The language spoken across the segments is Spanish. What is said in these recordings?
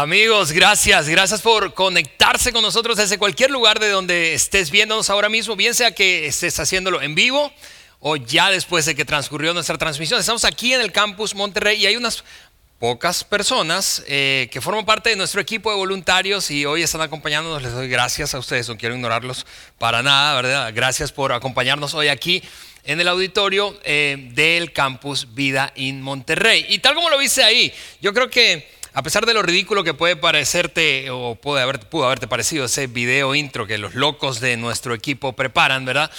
Amigos, gracias, gracias por conectarse con nosotros desde cualquier lugar de donde estés viéndonos ahora mismo, bien sea que estés haciéndolo en vivo o ya después de que transcurrió nuestra transmisión. Estamos aquí en el campus Monterrey y hay unas pocas personas eh, que forman parte de nuestro equipo de voluntarios y hoy están acompañándonos. Les doy gracias a ustedes, no quiero ignorarlos para nada, ¿verdad? Gracias por acompañarnos hoy aquí en el auditorio eh, del campus Vida in Monterrey. Y tal como lo viste ahí, yo creo que a pesar de lo ridículo que puede parecerte o puede haber, pudo haberte parecido ese video intro que los locos de nuestro equipo preparan, ¿verdad?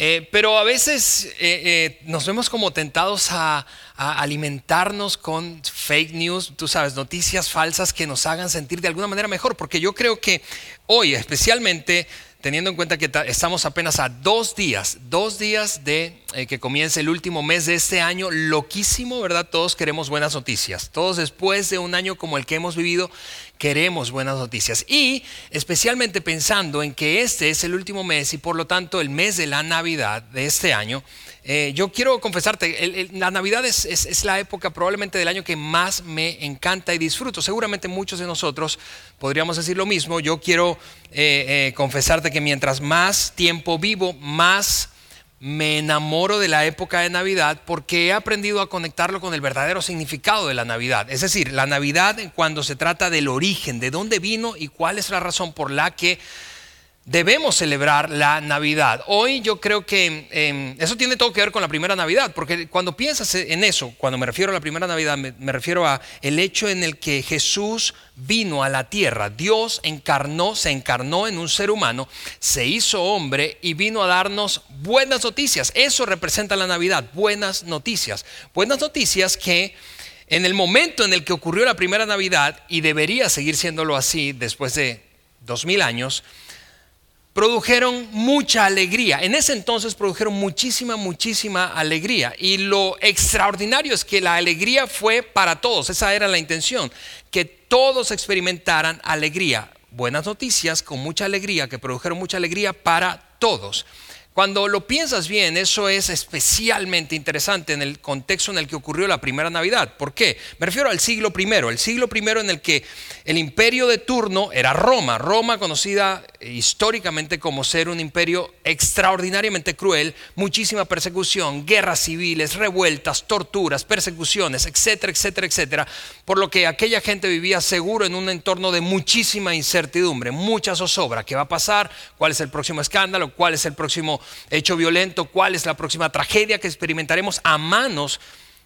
Eh, pero a veces eh, eh, nos vemos como tentados a, a, alimentarnos con fake news, tú sabes, noticias falsas que nos hagan sentir de alguna manera mejor, porque yo creo que hoy especialmente teniendo en cuenta que estamos apenas a dos días, dos días de eh, que comience el último mes de este año, loquísimo, ¿verdad? Todos queremos buenas noticias. Todos después de un año como el que hemos vivido, queremos buenas noticias. Y especialmente pensando en que este es el último mes y por lo tanto el mes de la Navidad de este año, eh, yo quiero confesarte, la Navidad es, la época probablemente del año que más me encanta y disfruto. Seguramente muchos de nosotros podríamos decir lo mismo. Yo quiero eh, eh, confesarte que mientras más tiempo vivo, más me enamoro de la época de Navidad porque he aprendido a conectarlo con el verdadero significado de la Navidad. Es decir, la Navidad cuando se trata del origen, de dónde vino y cuál es la razón por la que debemos celebrar la Navidad. Hoy yo creo que em, eso tiene todo que ver con la primera Navidad, porque cuando piensas en eso, cuando me refiero a la primera Navidad, me, me, refiero a el hecho en el que Jesús vino a la tierra, Dios encarnó, se encarnó en un ser humano, se hizo hombre y vino a darnos buenas noticias. Eso representa la Navidad, buenas noticias. Buenas noticias que en el momento en el que ocurrió la primera Navidad, y debería seguir siéndolo así después de dos mil años, produjeron mucha alegría. En ese entonces produjeron muchísima, muchísima alegría. Y lo extraordinario es que la alegría fue para todos. Esa era la intención, que todos experimentaran alegría. Buenas noticias con mucha alegría, que produjeron mucha alegría para todos. Cuando lo piensas bien, eso es especialmente interesante en el contexto en el que ocurrió la primera Navidad. ¿Por qué? Me refiero al siglo I, el siglo I en el que el imperio de turno era Roma, Roma conocida históricamente como ser un imperio extraordinariamente cruel, muchísima persecución, guerras civiles, revueltas, torturas, persecuciones, etcétera, etcétera, etcétera, por lo que aquella gente vivía seguro en un entorno de muchísima incertidumbre, mucha zozobra, ¿qué va a pasar? ¿Cuál es el próximo escándalo? ¿Cuál es el próximo hecho violento, cuál es la próxima tragedia que experimentaremos a manos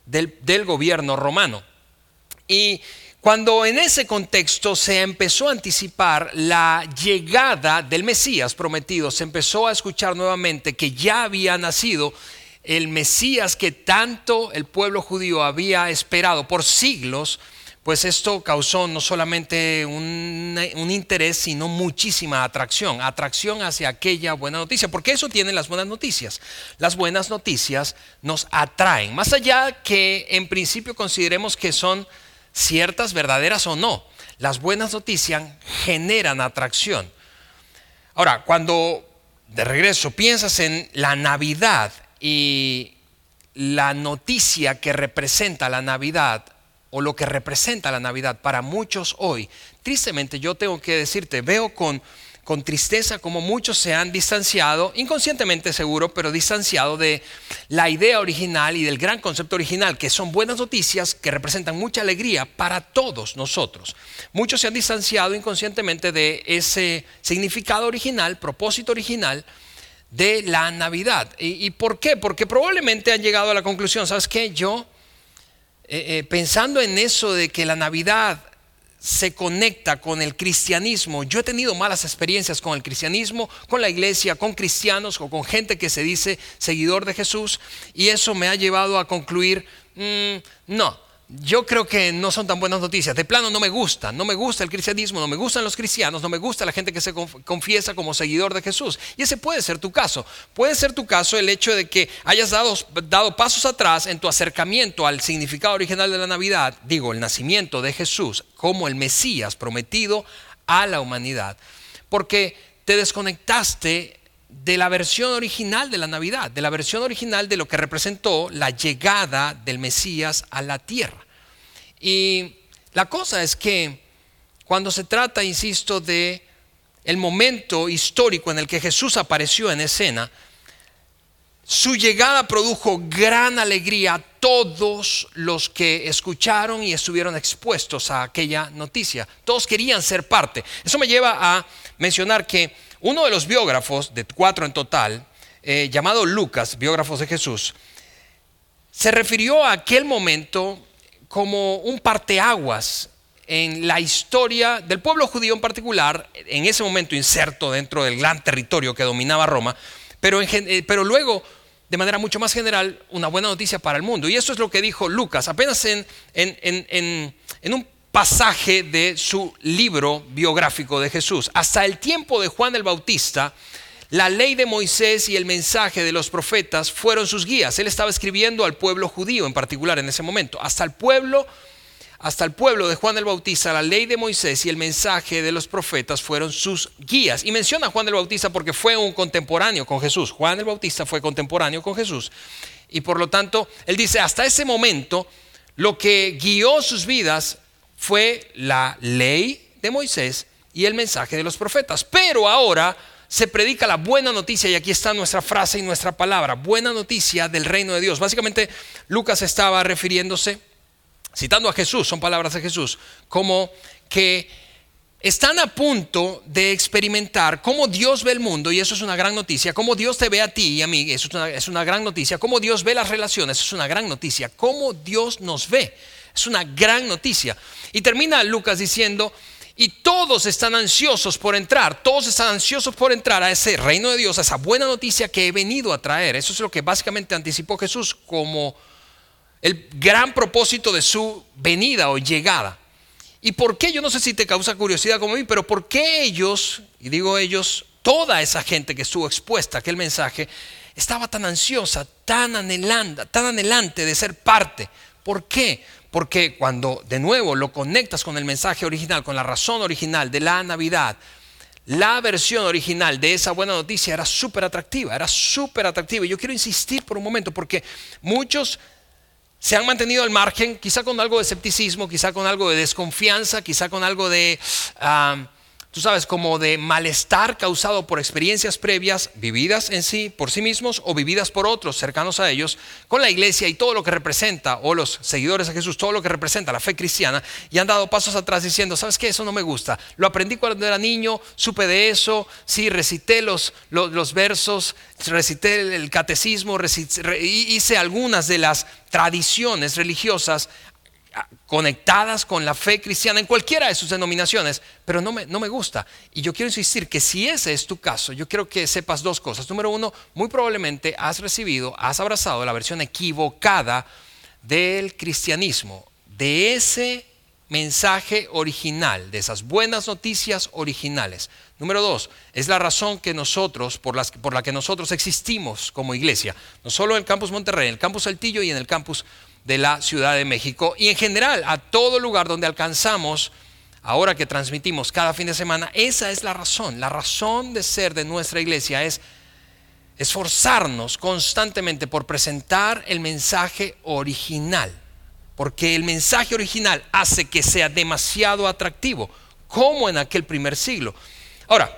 del, del gobierno romano. Y cuando en ese contexto se empezó a anticipar la llegada del Mesías prometido, se empezó a escuchar nuevamente que ya había nacido el Mesías que tanto el pueblo judío había esperado por siglos, pues esto causó no solamente un, interés, sino muchísima atracción, atracción hacia aquella buena noticia, porque eso tienen las buenas noticias. Las buenas noticias nos atraen, más allá que en principio consideremos que son ciertas, verdaderas o no. Las buenas noticias generan atracción. Ahora, cuando de regreso piensas en la Navidad y la noticia que representa la Navidad, o lo que representa la Navidad para muchos hoy, tristemente yo tengo que decirte, veo con, con tristeza como muchos se han distanciado, inconscientemente seguro, pero distanciado de la idea original y del gran concepto original, que son buenas noticias que representan mucha alegría para todos nosotros. Muchos se han distanciado inconscientemente de ese significado original, propósito original de la Navidad. ¿Y, por qué? Porque probablemente han llegado a la conclusión, ¿sabes qué? Yo eh, eh, pensando en eso de que la Navidad se conecta con el cristianismo. Yo he tenido malas experiencias con el cristianismo, con la iglesia, con cristianos o con gente que se dice seguidor de Jesús y eso me ha llevado a concluir, mm, no, yo creo que no son tan buenas noticias. De plano no me gusta, no me gusta el cristianismo, no me gustan los cristianos, no me gusta la gente que se confiesa como seguidor de Jesús. Y ese puede ser tu caso. Puede ser tu caso el hecho de que hayas dado, pasos atrás en tu acercamiento al significado original de la Navidad, digo, el nacimiento de Jesús como el Mesías prometido a la humanidad, porque te desconectaste de la versión original de la Navidad, de la versión original de lo que representó la llegada del Mesías a la tierra. Y la cosa es que cuando se trata, insisto, de el momento histórico en el que Jesús apareció en escena, su llegada produjo gran alegría a todos los que escucharon y estuvieron expuestos a aquella noticia. Todos querían ser parte. Eso me lleva a mencionar que uno de los biógrafos, de cuatro en total, eh, llamado Lucas, biógrafos de Jesús, se refirió a aquel momento como un parteaguas en la historia del pueblo judío en particular, en ese momento inserto dentro del gran territorio que dominaba Roma, pero, eh, luego, de manera mucho más general, una buena noticia para el mundo. Y eso es lo que dijo Lucas, apenas en, en, en un pasaje de su libro biográfico de Jesús. Hasta el tiempo de Juan el Bautista, la ley de Moisés y el mensaje de los profetas fueron sus guías. Él estaba escribiendo al pueblo judío en particular en ese momento. Hasta el pueblo hasta el pueblo de Juan el Bautista, la ley de Moisés y el mensaje de los profetas fueron sus guías. Y menciona a Juan el Bautista porque fue un contemporáneo con Jesús. Juan el Bautista fue contemporáneo con Jesús. Y por lo tanto, él dice, hasta ese momento, lo que guió sus vidas fue la ley de Moisés y el mensaje de los profetas. Pero ahora se predica la buena noticia, y aquí está nuestra frase y nuestra palabra, buena noticia del reino de Dios. Básicamente Lucas estaba refiriéndose, citando a Jesús, son palabras de Jesús, como que están a punto de experimentar cómo Dios ve el mundo, y eso es una gran noticia, cómo Dios te ve a ti y a mí, eso es una, es una gran noticia, cómo Dios ve las relaciones, eso es una gran noticia, cómo Dios nos ve. Es una gran noticia. Y termina Lucas diciendo, y todos están ansiosos por entrar, todos están ansiosos por entrar a ese reino de Dios, a esa buena noticia que he venido a traer. Eso es lo que básicamente anticipó Jesús como el gran propósito de su venida o llegada. ¿Y por qué? Yo no sé si te causa curiosidad como a mí, pero ¿por qué ellos, y digo ellos, toda esa gente que estuvo expuesta a aquel mensaje, estaba tan ansiosa, tan anhelante, tan anhelante de ser parte? ¿Por qué? Porque cuando de nuevo lo conectas con el mensaje original, con la razón original de la Navidad, la versión original de esa buena noticia era súper atractiva, era súper atractiva. Y yo quiero insistir por un momento, porque muchos se han mantenido al margen, quizá con algo de escepticismo, quizá con algo de desconfianza, quizá con algo de... Ah, tú sabes, como de malestar causado por experiencias previas, vividas en sí, por sí mismos o vividas por otros cercanos a ellos, con la iglesia y todo lo que representa, o los seguidores de Jesús, todo lo que representa la fe cristiana, y han dado pasos atrás diciendo, ¿sabes qué? Eso no me gusta. Lo aprendí cuando era niño, supe de eso, sí, recité los, los, versos, recité el catecismo, hice algunas de las tradiciones religiosas conectadas con la fe cristiana en cualquiera de sus denominaciones, pero no me, no me gusta. Y yo quiero insistir que si ese es tu caso, yo quiero que sepas dos cosas. Número uno, muy probablemente has recibido, has abrazado la versión equivocada del cristianismo, de ese mensaje original, de esas buenas noticias originales. Número dos, es la razón que nosotros, por, las, por la que nosotros existimos como iglesia, no solo en el campus Monterrey, en el campus Saltillo y en el campus de la Ciudad de México y en general a todo lugar donde alcanzamos, ahora que transmitimos cada fin de semana, esa es la razón. La razón de ser de nuestra iglesia es esforzarnos constantemente por presentar el mensaje original, porque el mensaje original hace que sea demasiado atractivo, como en aquel primer siglo. Ahora,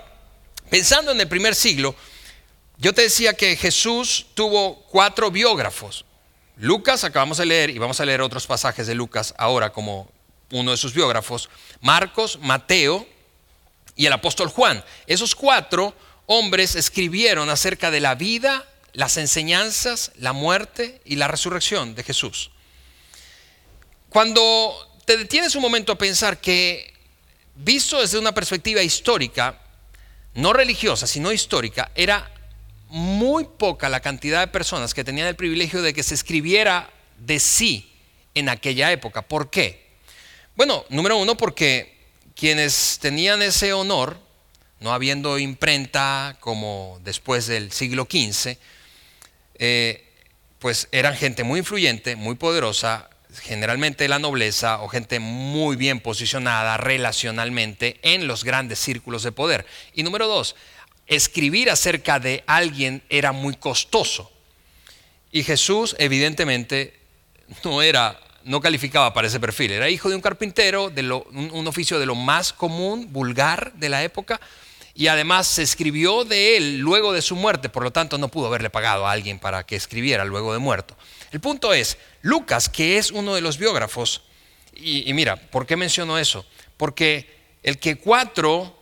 pensando en el primer siglo, yo te decía que Jesús tuvo cuatro biógrafos. Lucas, acabamos de leer, y vamos a leer otros pasajes de Lucas ahora como uno de sus biógrafos, Marcos, Mateo y el apóstol Juan. Esos cuatro hombres escribieron acerca de la vida, las enseñanzas, la muerte y la resurrección de Jesús. Cuando te detienes un momento a pensar que, visto desde una perspectiva histórica, no religiosa, sino histórica, era muy poca la cantidad de personas que tenían el privilegio de que se escribiera de sí en aquella época. ¿Por qué? Bueno, número uno, porque quienes tenían ese honor, no habiendo imprenta como después del siglo XV, eh, pues eran gente muy influyente, muy poderosa, generalmente la nobleza o gente muy bien posicionada relacionalmente en los grandes círculos de poder. Y número dos, escribir acerca de alguien era muy costoso. Y Jesús evidentemente no era, no calificaba para ese perfil. Era hijo de un carpintero, de un oficio de lo más común, vulgar de la época. Y además se escribió de él luego de su muerte, por lo tanto no pudo haberle pagado a alguien para que escribiera luego de muerto. El punto es, Lucas, que es uno de los biógrafos, y, mira, ¿por qué menciono eso? Porque el que cuatro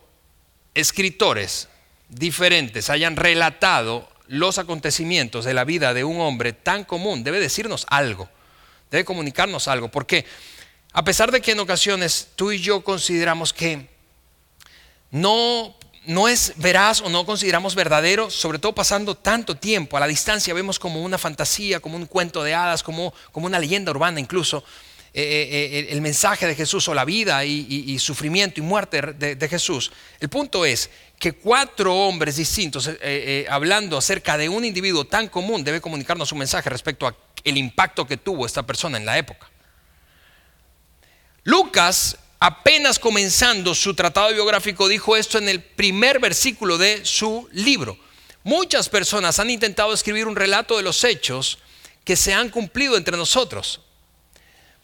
escritores diferentes hayan relatado los acontecimientos de la vida de un hombre tan común debe decirnos algo, debe comunicarnos algo, porque a pesar de que en ocasiones tú y yo consideramos que no no es veraz o no consideramos verdadero, sobre todo pasando tanto tiempo a la distancia, vemos como una fantasía, como un cuento de hadas, como, como una leyenda urbana incluso, eh, eh, eh, el mensaje de Jesús o la vida y, sufrimiento y muerte de, Jesús. El punto es que cuatro hombres distintos, hablando acerca de un individuo tan común, debe comunicarnos un mensaje respecto al impacto que tuvo esta persona en la época. Lucas apenas comenzando su tratado biográfico, dijo esto en el primer versículo de su libro. Muchas personas han intentado escribir un relato de los hechos que se han cumplido entre nosotros.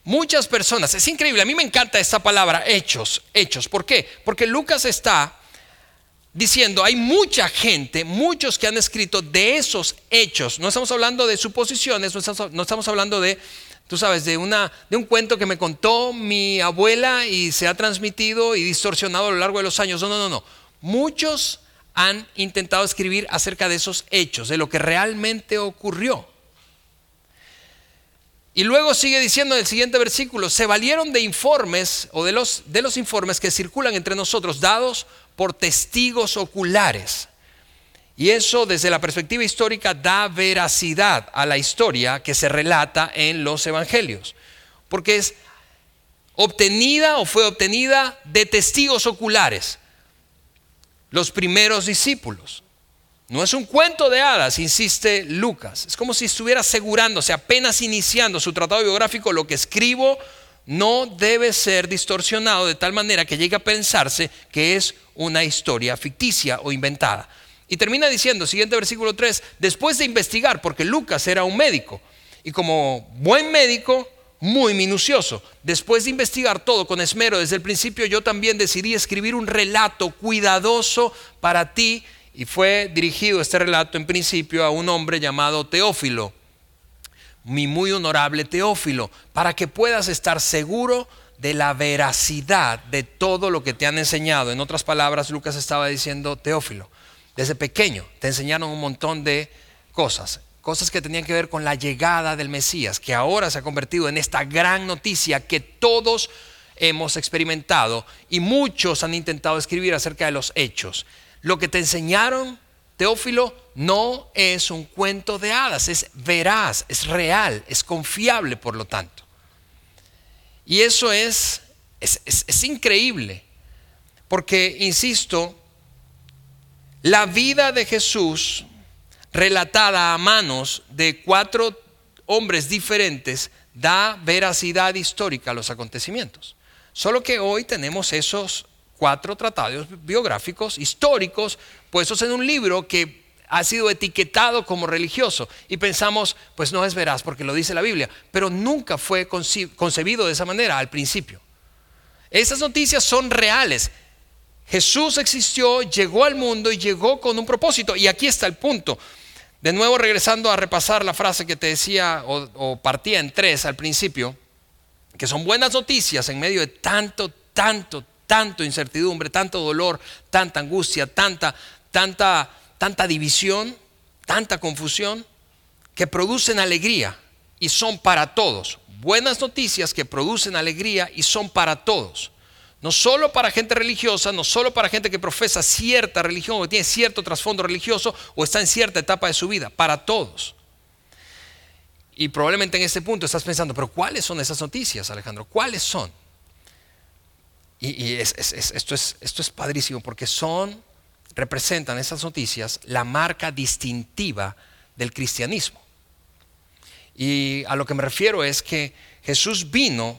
Muchas personas, es increíble, a mí me encanta esta palabra, hechos, hechos. ¿Por qué? Porque Lucas está diciendo, hay mucha gente, muchos que han escrito de esos hechos. No estamos hablando de suposiciones, no estamos, no estamos hablando de tú sabes, de, una, de un cuento que me contó mi abuela y se ha transmitido y distorsionado a lo largo de los años. No, no, no, no. Muchos han intentado escribir acerca de esos hechos, de lo que realmente ocurrió. Y luego sigue diciendo en el siguiente versículo, se valieron de informes o de los, de los informes que circulan entre nosotros dados por testigos oculares y eso desde la perspectiva histórica da veracidad a la historia que se relata en los evangelios, porque es obtenida o fue obtenida de testigos oculares, los primeros discípulos. No es un cuento de hadas, insiste Lucas. Es como si estuviera asegurándose, apenas iniciando su tratado biográfico, lo que escribo no debe ser distorsionado de tal manera que llegue a pensarse que es una historia ficticia o inventada. Y termina diciendo, siguiente versículo 3, después de investigar, porque Lucas era un médico, y como buen médico, muy minucioso, después de investigar todo con esmero desde el principio, yo también decidí escribir un relato cuidadoso para ti, y fue dirigido este relato en principio a un hombre llamado Teófilo, mi muy honorable Teófilo, para que puedas estar seguro de la veracidad de todo lo que te han enseñado. En otras palabras, Lucas estaba diciendo, Teófilo, desde pequeño te enseñaron un montón de cosas, cosas que tenían que ver con la llegada del Mesías, que ahora se ha convertido en esta gran noticia que todos hemos experimentado y muchos han intentado escribir acerca de los hechos. Lo que te enseñaron, Teófilo, no es un cuento de hadas, es veraz, es real, es confiable por lo tanto. Y eso es, es, increíble, porque, insisto, la vida de Jesús, relatada a manos de cuatro hombres diferentes, da veracidad histórica a los acontecimientos. Solo que hoy tenemos esos cuatro tratados biográficos históricos puestos en un libro que ha sido etiquetado como religioso y pensamos, pues no es veraz porque lo dice la Biblia, pero nunca fue concebido de esa manera al principio. Esas noticias son reales, Jesús existió, llegó al mundo y llegó con un propósito. Y aquí está el punto. De nuevo regresando a repasar la frase que te decía o, partía en tres al principio, que son buenas noticias en medio de tanto, tanto, tanto incertidumbre, tanto dolor, tanta angustia, tanta, tanta, tanta división, tanta confusión, que producen alegría y son para todos. Buenas noticias que producen alegría y son para todos. No solo para gente religiosa, no solo para gente que profesa cierta religión o tiene cierto trasfondo religioso o está en cierta etapa de su vida, para todos. Y probablemente en este punto estás pensando, pero ¿cuáles son esas noticias, Alejandro? ¿Cuáles son? Y, esto, es, esto es padrísimo porque son, representan esas noticias la marca distintiva del cristianismo. Y a lo que me refiero es que Jesús vino,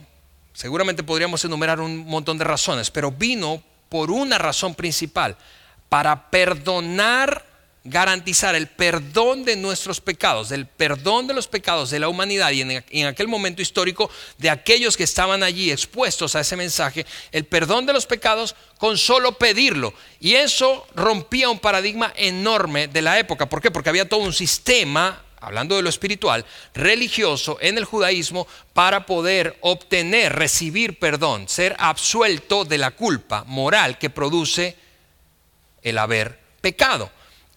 seguramente podríamos enumerar un montón de razones, pero vino por una razón principal, para perdonar garantizar el perdón de nuestros pecados, el perdón de los pecados de la humanidad y en, aquel momento histórico de aquellos que estaban allí expuestos a ese mensaje, el perdón de los pecados con solo pedirlo. Y eso rompía un paradigma enorme de la época. ¿Por qué? Porque había todo un sistema hablando de lo espiritual, religioso en el judaísmo para poder obtener, recibir perdón, ser absuelto de la culpa moral que produce el haber pecado.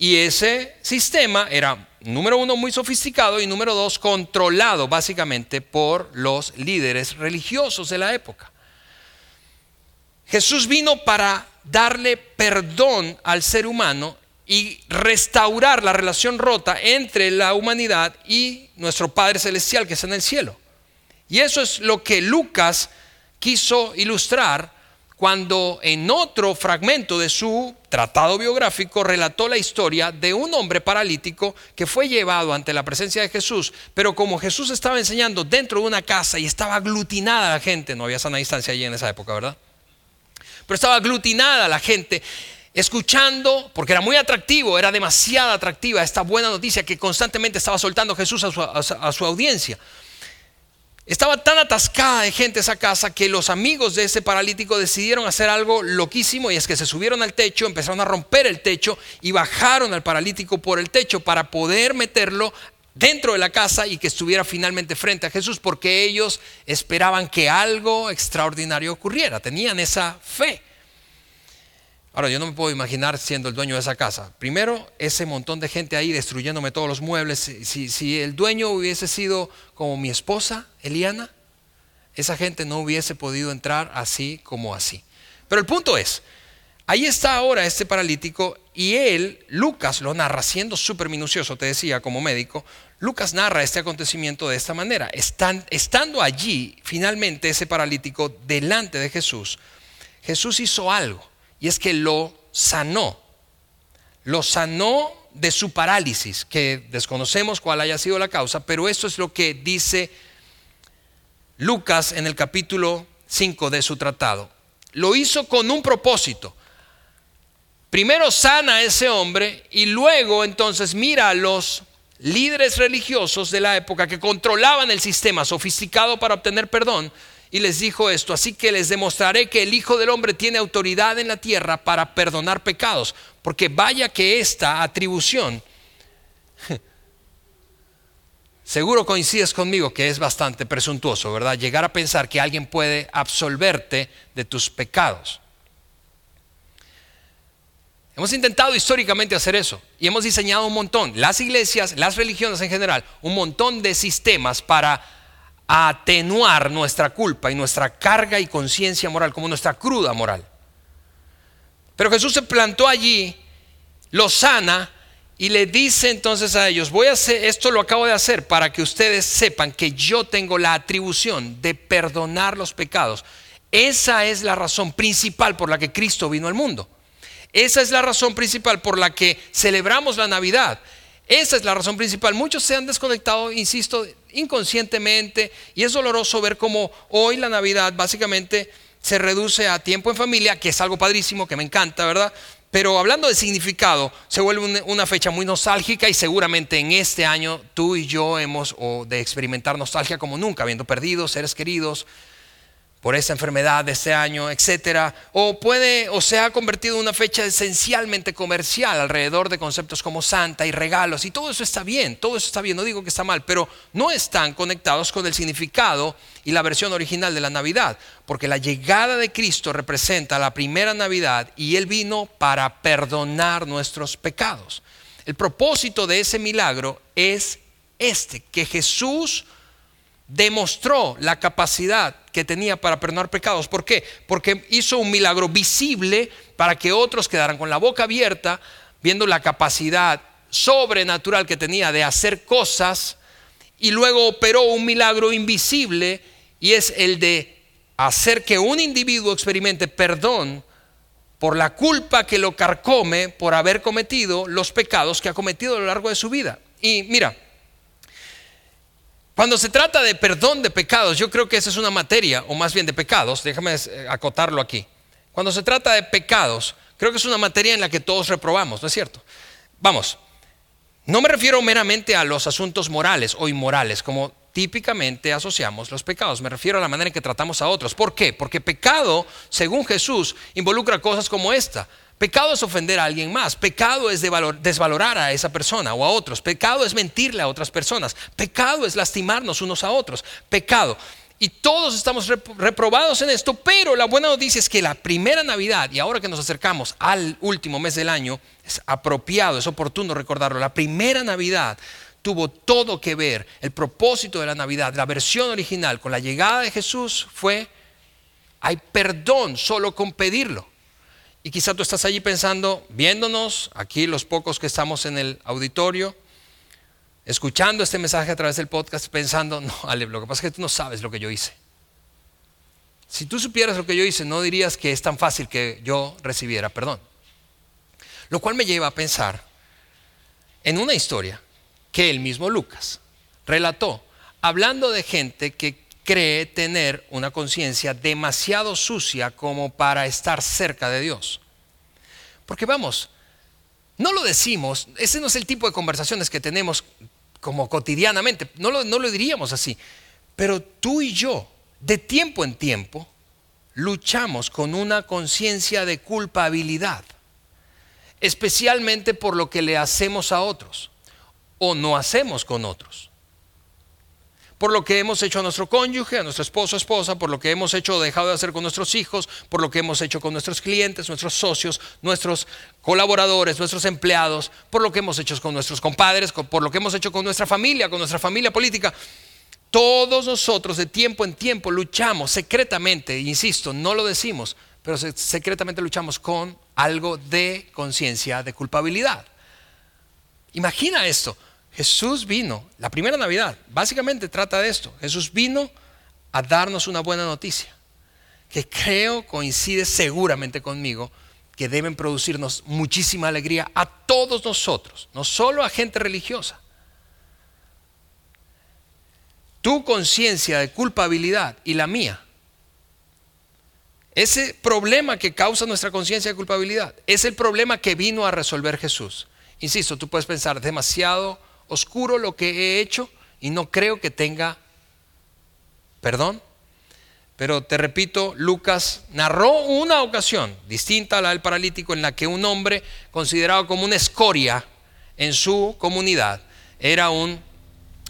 Y ese sistema era, número uno, muy sofisticado y número dos, controlado básicamente por los líderes religiosos de la época. Jesús vino para darle perdón al ser humano y restaurar la relación rota entre la humanidad y nuestro Padre Celestial que está en el cielo. Y eso es lo que Lucas quiso ilustrar cuando en otro fragmento de su tratado biográfico relató la historia de un hombre paralítico que fue llevado ante la presencia de Jesús, pero como Jesús estaba enseñando dentro de una casa y estaba aglutinada la gente, no había sana distancia allí en esa época, ¿verdad? Pero estaba aglutinada la gente escuchando, porque era muy atractivo, era demasiado atractiva esta buena noticia que constantemente estaba soltando Jesús a su, a su audiencia. Estaba tan atascada de gente esa casa que los amigos de ese paralítico decidieron hacer algo loquísimo y es que se subieron al techo, empezaron a romper el techo y bajaron al paralítico por el techo para poder meterlo dentro de la casa y que estuviera finalmente frente a Jesús porque ellos esperaban que algo extraordinario ocurriera, tenían esa fe. Ahora, yo no me puedo imaginar siendo el dueño de esa casa. Primero, ese montón de gente ahí destruyéndome todos los muebles. Si, el dueño hubiese sido como mi esposa, Eliana, esa gente no hubiese podido entrar así como así. Pero el punto es, ahí está ahora este paralítico y él, Lucas, lo narra siendo súper minucioso, te decía, como médico. Lucas narra este acontecimiento de esta manera. estando allí, finalmente, ese paralítico delante de Jesús, Jesús hizo algo y es que lo sanó. Lo sanó de su parálisis, que desconocemos cuál haya sido la causa, pero esto es lo que dice Lucas en el capítulo 5 de su tratado. Lo hizo con un propósito. Primero sana a ese hombre y luego entonces mira a los líderes religiosos de la época que controlaban el sistema sofisticado para obtener perdón y les dijo esto, así que les demostraré que el Hijo del Hombre tiene autoridad en la tierra para perdonar pecados, porque vaya que esta atribución, seguro coincides conmigo que es bastante presuntuoso, ¿verdad? Llegar a pensar que alguien puede absolverte de tus pecados. Hemos intentado históricamente hacer eso y hemos diseñado un montón, las iglesias, las religiones en general, un montón de sistemas para a atenuar nuestra culpa y nuestra carga y conciencia moral, como nuestra cruda moral. Pero Jesús se plantó allí, lo sana y le dice entonces a ellos, voy a hacer, esto lo acabo de hacer para que ustedes sepan que yo tengo la atribución de perdonar los pecados. Esa es la razón principal por la que Cristo vino al mundo. Esa es la razón principal por la que celebramos la Navidad. Esa es la razón principal. Muchos se han desconectado, insisto, inconscientemente y es doloroso ver cómo hoy la Navidad básicamente se reduce a tiempo en familia, que es algo padrísimo, que me encanta, ¿verdad? Pero hablando de significado, se vuelve una fecha muy nostálgica y seguramente en este año tú y yo hemos de experimentar nostalgia como nunca, habiendo perdido seres queridos, por esa enfermedad de este año, etcétera, o puede o se ha convertido en una fecha esencialmente comercial alrededor de conceptos como santa y regalos y todo eso está bien, todo eso está bien, no digo que está mal, pero no están conectados con el significado y la versión original de la Navidad, porque la llegada de Cristo representa la primera Navidad y él vino para perdonar nuestros pecados. El propósito de ese milagro es este, que Jesús demostró la capacidad que tenía para perdonar pecados. ¿Por qué? Porque hizo un milagro visible para que otros quedaran con la boca abierta, viendo la capacidad sobrenatural que tenía de hacer cosas y luego operó un milagro invisible y es el de hacer que un individuo experimente perdón por la culpa que lo carcome por haber cometido los pecados que ha cometido a lo largo de su vida. Y mira, cuando se trata de perdón de pecados, yo creo que esa es una materia, o más bien de pecados, déjame eh, acotarlo aquí. Cuando se trata de pecados, creo que es una materia en la que todos reprobamos, ¿no es cierto? Vamos, no me refiero meramente a los asuntos morales o inmorales, como típicamente asociamos los pecados. Me refiero a la manera en que tratamos a otros. ¿Por qué? Porque pecado, según Jesús, involucra cosas como esta. Pecado es ofender a alguien más. Pecado es desvalorar a esa persona o a otros. Pecado es mentirle a otras personas. Pecado es lastimarnos unos a otros. Pecado. Y todos estamos reprobados en esto, pero la buena noticia es que la primera Navidad, y ahora que nos acercamos al último mes del año, es apropiado, es oportuno recordarlo, la primera Navidad tuvo todo que ver, el propósito de la Navidad, la versión original con la llegada de Jesús fue, hay perdón solo con pedirlo. Y quizá tú estás allí pensando, viéndonos, aquí los pocos que estamos en el auditorio, escuchando este mensaje a través del podcast, pensando, no, Ale, lo que pasa es que tú no sabes lo que yo hice. Si tú supieras lo que yo hice, no dirías que es tan fácil que yo recibiera perdón. Lo cual me lleva a pensar en una historia que el mismo Lucas relató, hablando de gente que cree tener una conciencia demasiado sucia como para estar cerca de Dios. Porque vamos, no lo decimos, ese no es el tipo de conversaciones que tenemos como cotidianamente, no lo, no lo diríamos así, pero tú y yo, de tiempo en tiempo, luchamos con una conciencia de culpabilidad, especialmente por lo que le hacemos a otros o no hacemos con otros. Por lo que hemos hecho a nuestro cónyuge, a nuestro esposo, esposa, por lo que hemos hecho o dejado de hacer con nuestros hijos, por lo que hemos hecho con nuestros clientes, nuestros socios, nuestros colaboradores, nuestros empleados, por lo que hemos hecho con nuestros compadres, por lo que hemos hecho con nuestra familia, con nuestra familia política. Todos nosotros de tiempo en tiempo luchamos secretamente, insisto, no lo decimos, pero secretamente luchamos con algo de conciencia de culpabilidad. Imagina esto, Jesús vino, la primera Navidad, básicamente trata de esto. Jesús vino a darnos una buena noticia, que creo coincide seguramente conmigo, que deben producirnos muchísima alegría a todos nosotros, no solo a gente religiosa. Tu conciencia de culpabilidad y la mía, ese problema que causa nuestra conciencia de culpabilidad, es el problema que vino a resolver Jesús. Insisto, tú puedes pensar, demasiado oscuro lo que he hecho y no creo que tenga perdón. Pero te repito, Lucas narró una ocasión distinta a la del paralítico en la que un hombre considerado como una escoria en su comunidad era un,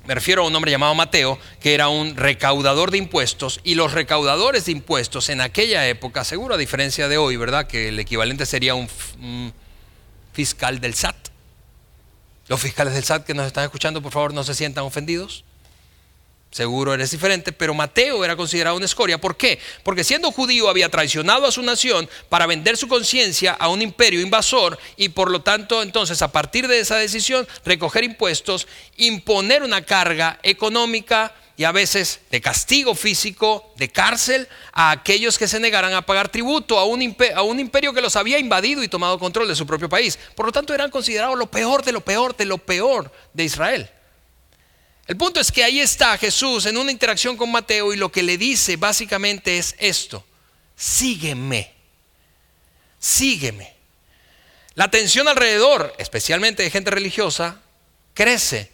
me refiero a un hombre llamado Mateo, que era un recaudador de impuestos y los recaudadores de impuestos en aquella época, seguro a diferencia de hoy, ¿verdad? Que el equivalente sería un fiscal del SAT los fiscales del SAT que nos están escuchando, por favor, no se sientan ofendidos. Seguro eres diferente, pero Mateo era considerado una escoria. ¿Por qué? Porque siendo judío había traicionado a su nación para vender su conciencia a un imperio invasor y por lo tanto entonces a partir de esa decisión recoger impuestos, imponer una carga económica y a veces de castigo físico, de cárcel, a aquellos que se negaran a pagar tributo a un, imperio, a un imperio que los había invadido y tomado control de su propio país. Por lo tanto, eran considerados lo peor de lo peor de lo peor de Israel. El punto es que ahí está Jesús en una interacción con Mateo y lo que le dice básicamente es esto, sígueme, sígueme. La tensión alrededor, especialmente de gente religiosa, crece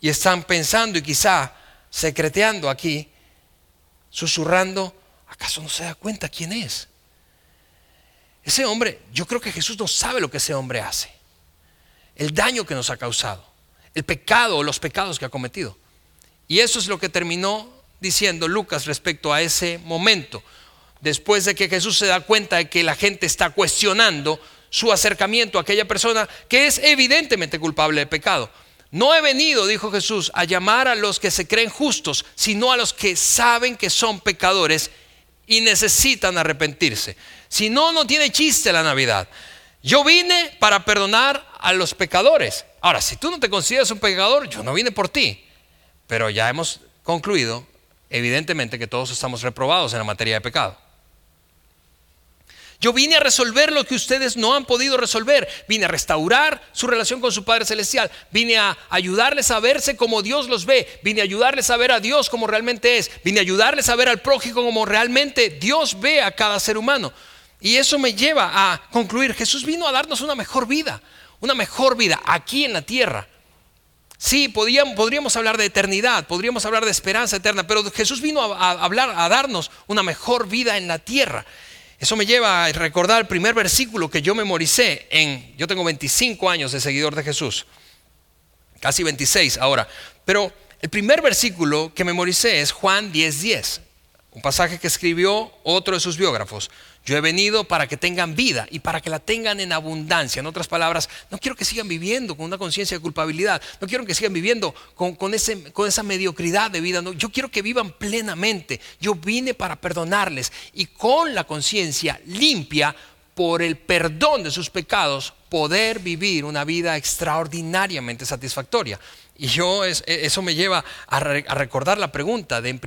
y están pensando y quizá secreteando aquí, susurrando, ¿acaso no se da cuenta quién es? Ese hombre, yo creo que Jesús no sabe lo que ese hombre hace, el daño que nos ha causado, el pecado o los pecados que ha cometido. Y eso es lo que terminó diciendo Lucas respecto a ese momento, después de que Jesús se da cuenta de que la gente está cuestionando su acercamiento a aquella persona que es evidentemente culpable de pecado. No he venido, dijo Jesús, a llamar a los que se creen justos, sino a los que saben que son pecadores y necesitan arrepentirse. Si no, no tiene chiste la Navidad. Yo vine para perdonar a los pecadores. Ahora, si tú no te consideras un pecador, yo no vine por ti. pero ya hemos concluido, evidentemente, que todos estamos reprobados en la materia de pecado. Yo vine a resolver lo que ustedes no han podido resolver. Vine a restaurar su relación con su Padre Celestial. Vine a ayudarles a verse como Dios los ve. Vine a ayudarles a ver a Dios como realmente es. Vine a ayudarles a ver al prójimo como realmente Dios ve a cada ser humano. Y eso me lleva a concluir, Jesús vino a darnos una mejor vida, una mejor vida aquí en la tierra. Sí, podríamos, hablar de eternidad, podríamos hablar de esperanza eterna, pero Jesús vino a, hablar, a darnos una mejor vida en la tierra. Eso me lleva a recordar el primer versículo que yo memoricé en, yo tengo 25 años de seguidor de Jesús, casi 26 ahora, pero el primer versículo que memoricé es Juan 10:10, 10, un pasaje que escribió otro de sus biógrafos. Yo he venido para que tengan vida y para que la tengan en abundancia. En otras palabras, no quiero que sigan viviendo con una conciencia de culpabilidad. No quiero que sigan viviendo con, esa mediocridad de vida. yo quiero que vivan plenamente. Yo vine para perdonarles y con la conciencia limpia por el perdón de sus pecados, poder vivir una vida extraordinariamente satisfactoria. Y yo, e, eso me lleva a, recordar la pregunta del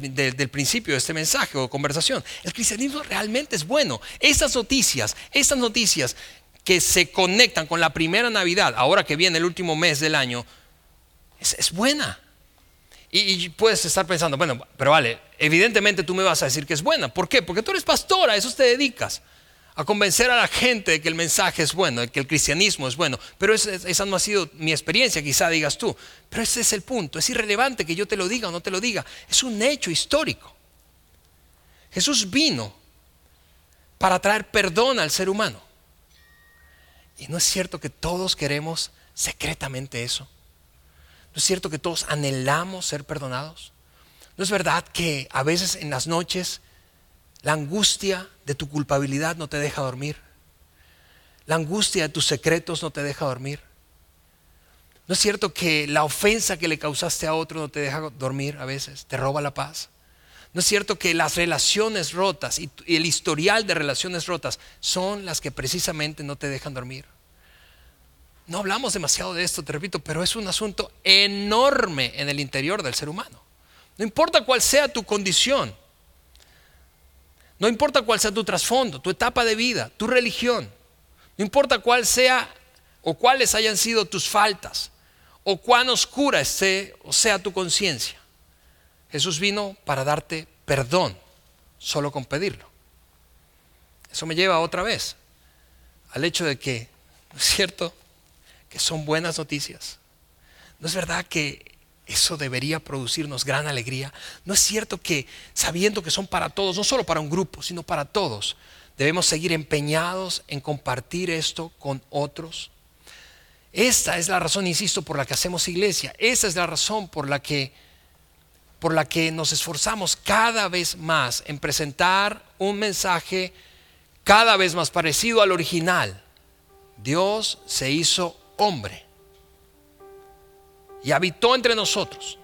principio de este mensaje o conversación. El cristianismo realmente es bueno. Estas noticias, estas noticias que se conectan con la primera Navidad, ahora que viene el último mes del año, es, buena. Y, y, puedes estar pensando, bueno, pero vale, evidentemente tú me vas a decir que es buena. ¿Por qué? Porque tú eres pastor, a eso te dedicas a convencer a la gente de que el mensaje es bueno, de que el cristianismo es bueno. Pero esa no ha sido mi experiencia, quizá digas tú. Pero ese es el punto. Es irrelevante que yo te lo diga o no te lo diga. Es un hecho histórico. Jesús vino para traer perdón al ser humano. Y no es cierto que todos queremos secretamente eso. No es cierto que todos anhelamos ser perdonados. No es verdad que a veces en las noches la angustia de tu culpabilidad no te deja dormir. La angustia de tus secretos no te deja dormir. ¿No es cierto que la ofensa que le causaste a otro no te deja dormir a veces? ¿Te roba la paz? ¿No es cierto que las relaciones rotas y el historial de relaciones rotas son las que precisamente no te dejan dormir? No hablamos demasiado de esto, te repito, pero es un asunto enorme en el interior del ser humano. No importa cuál sea tu condición, no importa cuál sea tu trasfondo, tu etapa de vida, tu religión. No importa cuál sea o cuáles hayan sido tus faltas o cuán oscura esté o sea tu conciencia. Jesús vino para darte perdón solo con pedirlo. Eso me lleva otra vez al hecho de que, ¿no es cierto? Que son buenas noticias. ¿No es verdad que eso debería producirnos gran alegría. No es cierto que sabiendo que son para todos, no solo para un grupo, sino para todos, debemos seguir empeñados en compartir esto con otros. Esta es la razón, insisto, por la que hacemos iglesia. Esa es la razón por la que por la que nos esforzamos cada vez más en presentar un mensaje cada vez más parecido al original. Dios se hizo hombre y habitó entre nosotros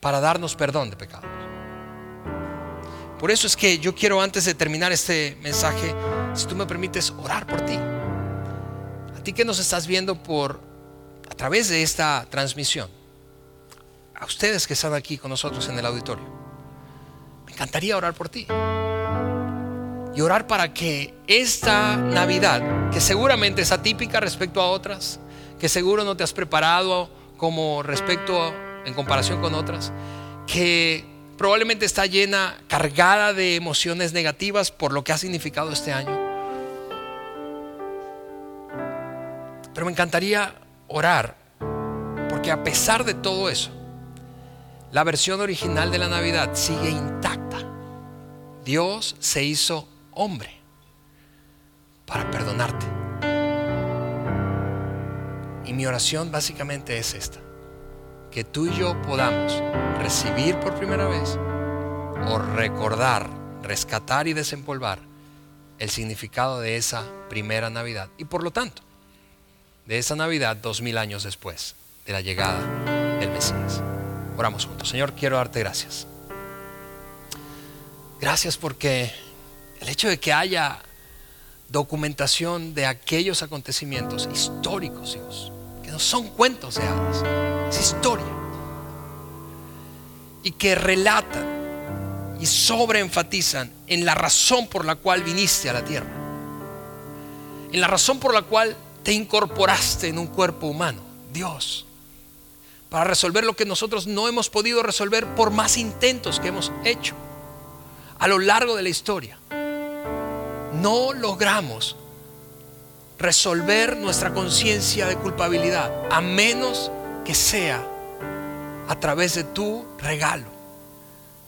para darnos perdón de pecados. Por eso es que yo quiero antes de terminar este mensaje, si tú me permites, orar por ti. A ti que nos estás viendo por a través de esta transmisión. A ustedes que están aquí con nosotros en el auditorio. Me encantaría orar por ti. Y orar para que esta Navidad, que seguramente es atípica respecto a otras, que seguro no te has preparado como respecto en comparación con otras, que probablemente está llena, cargada de emociones negativas por lo que ha significado este año. Pero me encantaría orar, porque a pesar de todo eso, la versión original de la Navidad sigue intacta. Dios se hizo hombre para perdonarte. Y mi oración básicamente es esta. Que tú y yo podamos recibir por primera vez o recordar, rescatar y desempolvar el significado de esa primera Navidad. Y por lo tanto, de esa Navidad dos mil años después de la llegada del Mesías. Oramos juntos. Señor, quiero darte gracias. Gracias porque el hecho de que haya documentación de aquellos acontecimientos históricos, Dios, no son cuentos de hadas, es historia. y que relatan y sobreenfatizan en la razón por la cual viniste a la tierra, en la razón por la cual te incorporaste en un cuerpo humano, Dios, para resolver lo que nosotros no hemos podido resolver por más intentos que hemos hecho a lo largo de la historia. No logramos resolver nuestra conciencia de culpabilidad a menos que sea a través de tu regalo,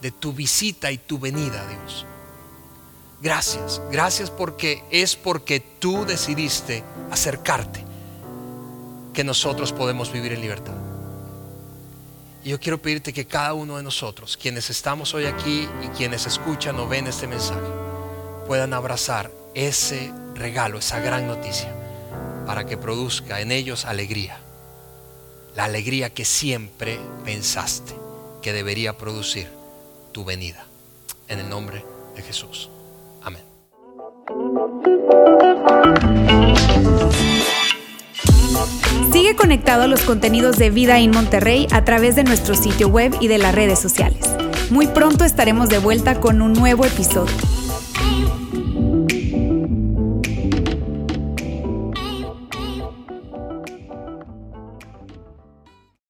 de tu visita y tu venida, Dios. Gracias, gracias porque es porque tú decidiste acercarte que nosotros podemos vivir en libertad. Y yo quiero pedirte que cada uno de nosotros, quienes estamos hoy aquí y quienes escuchan o ven este mensaje, puedan abrazar ese regalo, esa gran noticia, para que produzca en ellos alegría. La alegría que siempre pensaste que debería producir tu venida. En el nombre de Jesús. Amén. Sigue conectado a los contenidos de Vida en Monterrey a través de nuestro sitio web y de las redes sociales. Muy pronto estaremos de vuelta con un nuevo episodio.